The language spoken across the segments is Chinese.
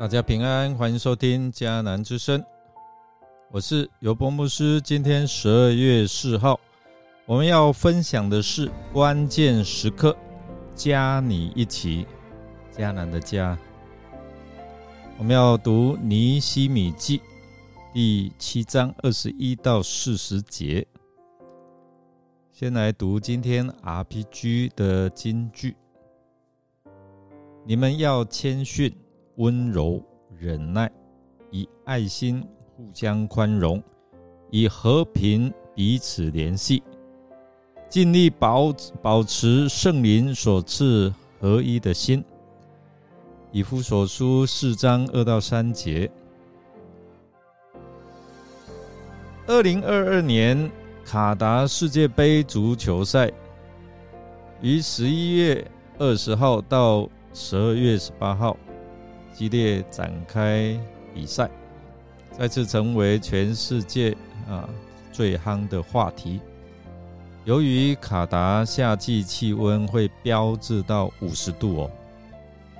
大家平安，欢迎收听迦南之声，我是尤波牧师。今天十二月四号，我们要分享的是关键时刻，加你一起，迦南的家。我们要读尼西米记第七章二十一到四十节。先来读今天 RPG 的金句：你们要谦逊。温柔忍耐，以爱心互相宽容，以和平彼此联系，尽力保保持圣灵所赐合一的心。以夫所书四章二到三节。二零二二年卡达世界杯足球赛于十一月二十号到十二月十八号。激烈展开比赛，再次成为全世界啊最夯的话题。由于卡达夏季气温会飙至到五十度哦，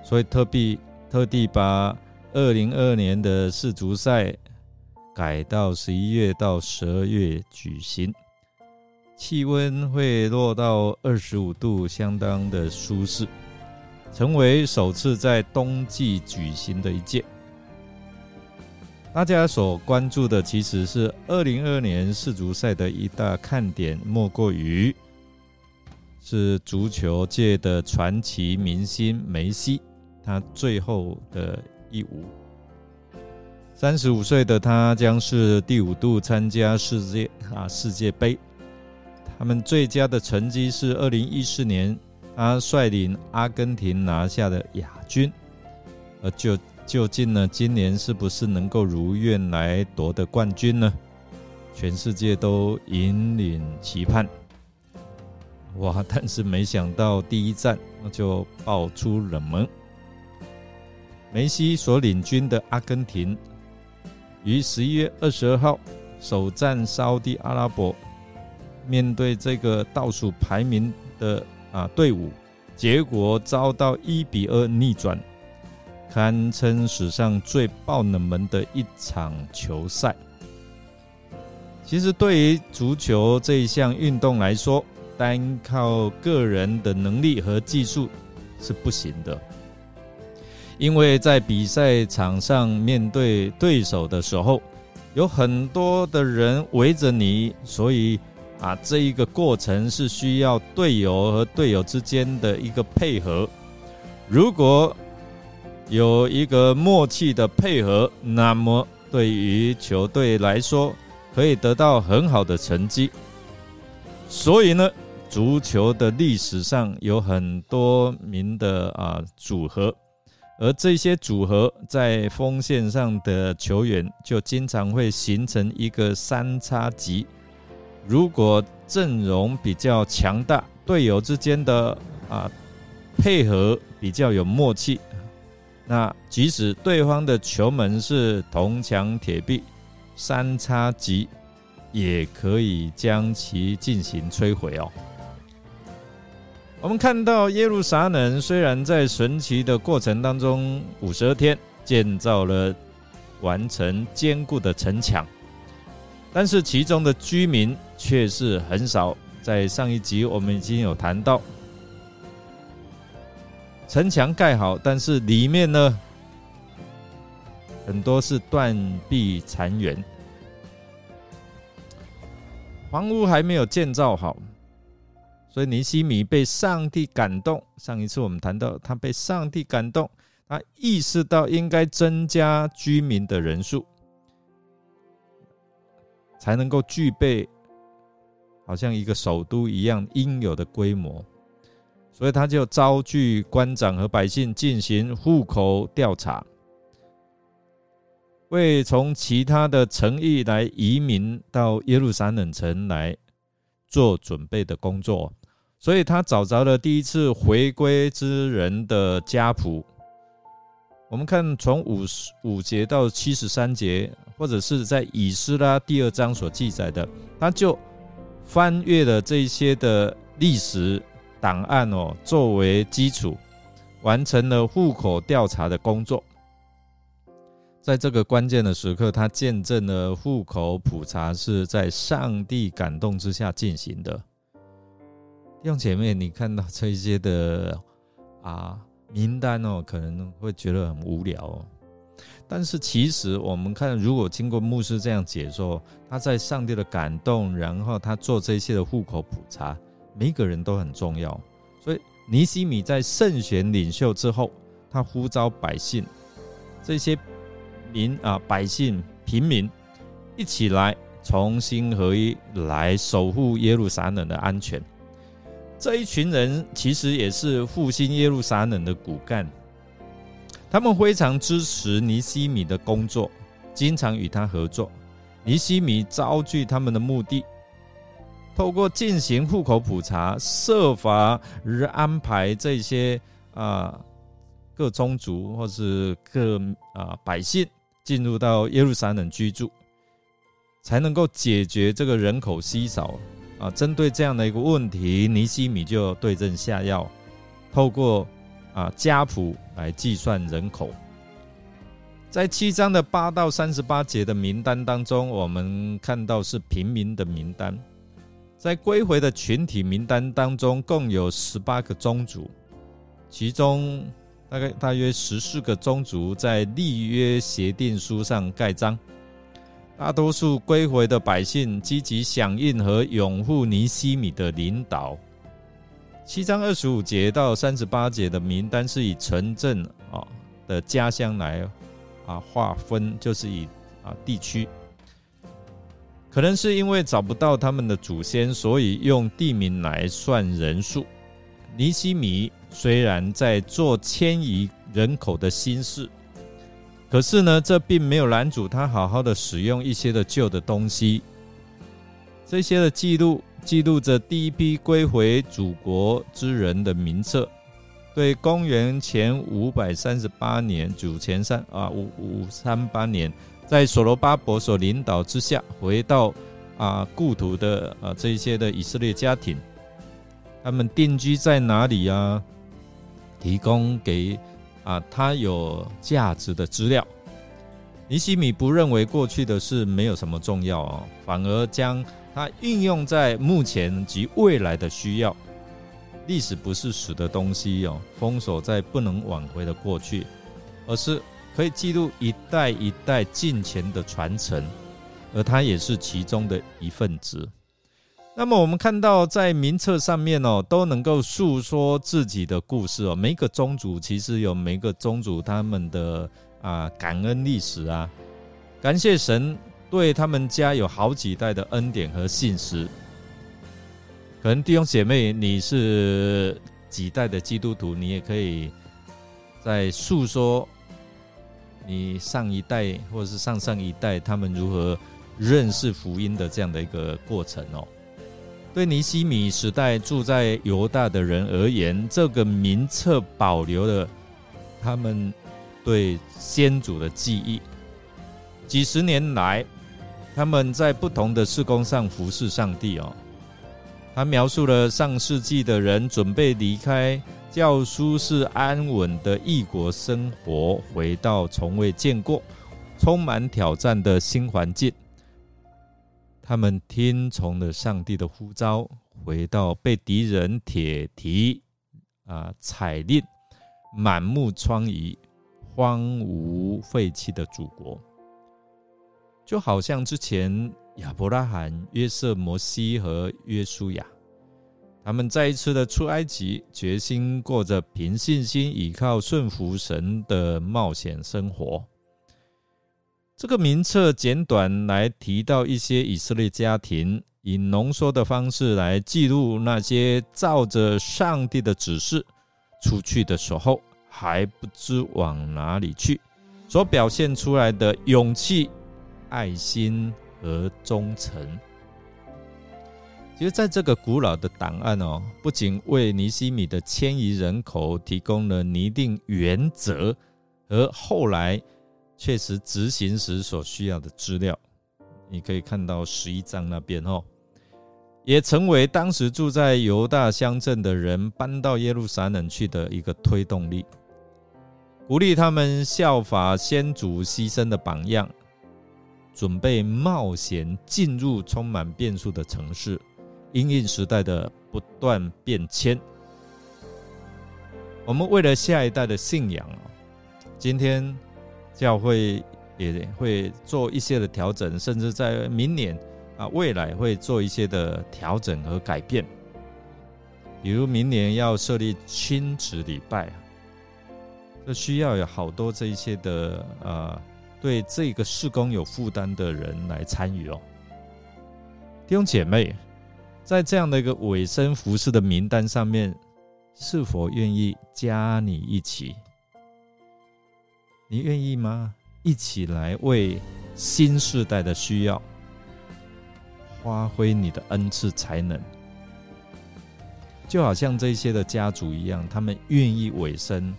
所以特地特地把二零二二年的世足赛改到十一月到十二月举行，气温会落到二十五度，相当的舒适。成为首次在冬季举行的一届，大家所关注的其实是二零二二年世足赛的一大看点，莫过于是足球界的传奇明星梅西，他最后的一舞。三十五岁的他将是第五度参加世界啊世界杯，他们最佳的成绩是二零一四年。他率领阿根廷拿下的亚军，而就究竟呢？今年是不是能够如愿来夺得冠军呢？全世界都引领期盼。哇！但是没想到第一站那就爆出冷门。梅西所领军的阿根廷，于十一月二十二号首战沙地阿拉伯，面对这个倒数排名的。啊！队伍结果遭到一比二逆转，堪称史上最爆冷门的一场球赛。其实，对于足球这一项运动来说，单靠个人的能力和技术是不行的，因为在比赛场上面对对手的时候，有很多的人围着你，所以。啊，这一个过程是需要队友和队友之间的一个配合。如果有一个默契的配合，那么对于球队来说可以得到很好的成绩。所以呢，足球的历史上有很多名的啊组合，而这些组合在锋线上的球员就经常会形成一个三叉戟。如果阵容比较强大，队友之间的啊配合比较有默契，那即使对方的球门是铜墙铁壁，三叉戟也可以将其进行摧毁哦。我们看到耶路撒冷虽然在神奇的过程当中五十二天建造了完成坚固的城墙。但是其中的居民却是很少。在上一集我们已经有谈到，城墙盖好，但是里面呢，很多是断壁残垣，房屋还没有建造好。所以尼西米被上帝感动。上一次我们谈到，他被上帝感动，他意识到应该增加居民的人数。才能够具备好像一个首都一样应有的规模，所以他就召聚官长和百姓进行户口调查，为从其他的城邑来移民到耶路撒冷城来做准备的工作，所以他找着了第一次回归之人的家谱。我们看从五十五节到七十三节。或者是在以斯拉第二章所记载的，他就翻阅了这些的历史档案哦，作为基础，完成了户口调查的工作。在这个关键的时刻，他见证了户口普查是在上帝感动之下进行的。弟兄姐妹，你看到这些的啊名单哦，可能会觉得很无聊哦。但是其实我们看，如果经过牧师这样解说，他在上帝的感动，然后他做这些的户口普查，每一个人都很重要。所以尼西米在圣选领袖之后，他呼召百姓这些。民啊，百姓、平民一起来，重新合一，来守护耶路撒冷的安全。这一群人其实也是复兴耶路撒冷的骨干，他们非常支持尼西米的工作，经常与他合作。尼西米招聚他们的目的，透过进行户口普查，设法安排这些啊各宗族或是各啊百姓。进入到耶路撒冷居住，才能够解决这个人口稀少啊。针对这样的一个问题，尼西米就对症下药，透过啊家谱来计算人口。在七章的八到三十八节的名单当中，我们看到是平民的名单。在归回的群体名单当中，共有十八个宗族，其中。大概大约十四个宗族在立约协定书上盖章，大多数归回的百姓积极响应和拥护尼西米的领导。七章二十五节到三十八节的名单是以城镇啊的家乡来啊划分，就是以啊地区。可能是因为找不到他们的祖先，所以用地名来算人数。尼西米。虽然在做迁移人口的心事，可是呢，这并没有拦阻他好好的使用一些的旧的东西。这些的记录记录着第一批归回祖国之人的名册。对公元前五百三十八年，主前三啊五五三八年，在所罗巴伯所领导之下，回到啊故土的啊这一些的以色列家庭，他们定居在哪里呀？提供给啊他有价值的资料。尼西米不认为过去的事没有什么重要哦，反而将它运用在目前及未来的需要。历史不是死的东西哦，封锁在不能挽回的过去，而是可以记录一代一代进前的传承，而它也是其中的一份子。那么我们看到，在名册上面哦，都能够诉说自己的故事哦。每个宗族其实有每个宗族他们的啊感恩历史啊，感谢神对他们家有好几代的恩典和信实。可能弟兄姐妹你是几代的基督徒，你也可以在诉说你上一代或者是上上一代他们如何认识福音的这样的一个过程哦。对尼西米时代住在犹大的人而言，这个名册保留了他们对先祖的记忆。几十年来，他们在不同的事工上服侍上帝哦。他描述了上世纪的人准备离开教书是安稳的异国生活，回到从未见过、充满挑战的新环境。他们听从了上帝的呼召，回到被敌人铁蹄啊踩裂、满目疮痍、荒芜废弃的祖国，就好像之前亚伯拉罕、约瑟、摩西和约书亚，他们再一次的出埃及，决心过着凭信心、倚靠顺服神的冒险生活。这个名册简短来提到一些以色列家庭，以浓缩的方式来记录那些照着上帝的指示出去的时候还不知往哪里去，所表现出来的勇气、爱心和忠诚。其实，在这个古老的档案哦，不仅为尼西米的迁移人口提供了拟定原则，而后来。确实执行时所需要的资料，你可以看到十一章那边哦，也成为当时住在犹大乡镇的人搬到耶路撒冷去的一个推动力。鼓励他们效法先祖牺牲的榜样，准备冒险进入充满变数的城市，因应时代的不断变迁。我们为了下一代的信仰今天教会也会做一些的调整，甚至在明年啊未来会做一些的调整和改变。比如明年要设立亲子礼拜，这需要有好多这一些的呃，对这个事工有负担的人来参与哦。弟兄姐妹，在这样的一个尾声服饰的名单上面，是否愿意加你一起？你愿意吗？一起来为新时代的需要，发挥你的恩赐才能。就好像这些的家族一样，他们愿意委身，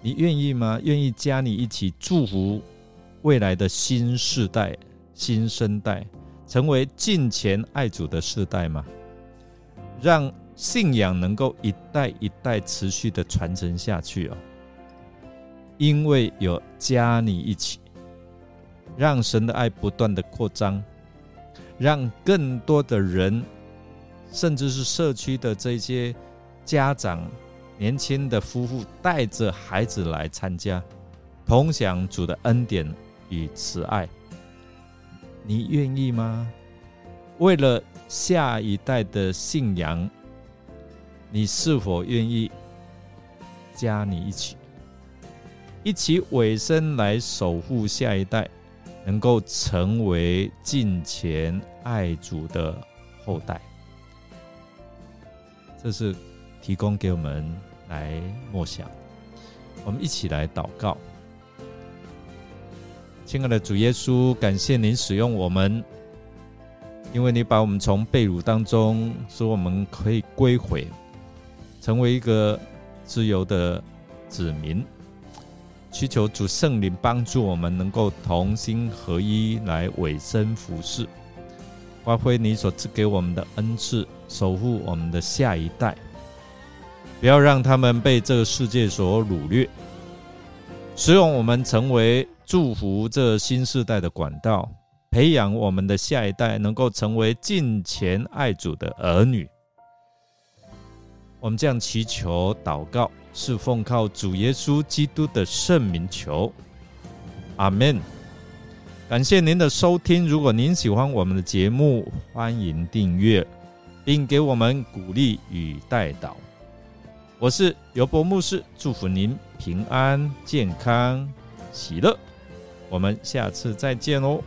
你愿意吗？愿意加你一起祝福未来的新世代、新生代，成为敬虔爱主的世代吗？让信仰能够一代一代持续的传承下去哦，因为有加你一起，让神的爱不断的扩张，让更多的人。甚至是社区的这些家长、年轻的夫妇带着孩子来参加，同享主的恩典与慈爱，你愿意吗？为了下一代的信仰，你是否愿意加你一起，一起委身来守护下一代，能够成为敬虔爱主的后代？这是提供给我们来默想，我们一起来祷告。亲爱的主耶稣，感谢您使用我们，因为你把我们从被掳当中，使我们可以归回，成为一个自由的子民。祈求主圣灵帮助我们，能够同心合一来委身服侍。发挥你所赐给我们的恩赐，守护我们的下一代，不要让他们被这个世界所掳掠，使用我们成为祝福这新时代的管道，培养我们的下一代能够成为敬虔爱主的儿女。我们这样祈求祷告，是奉靠主耶稣基督的圣名求，阿门。感谢您的收听。如果您喜欢我们的节目，欢迎订阅，并给我们鼓励与带导。我是尤博牧师，祝福您平安、健康、喜乐。我们下次再见哦。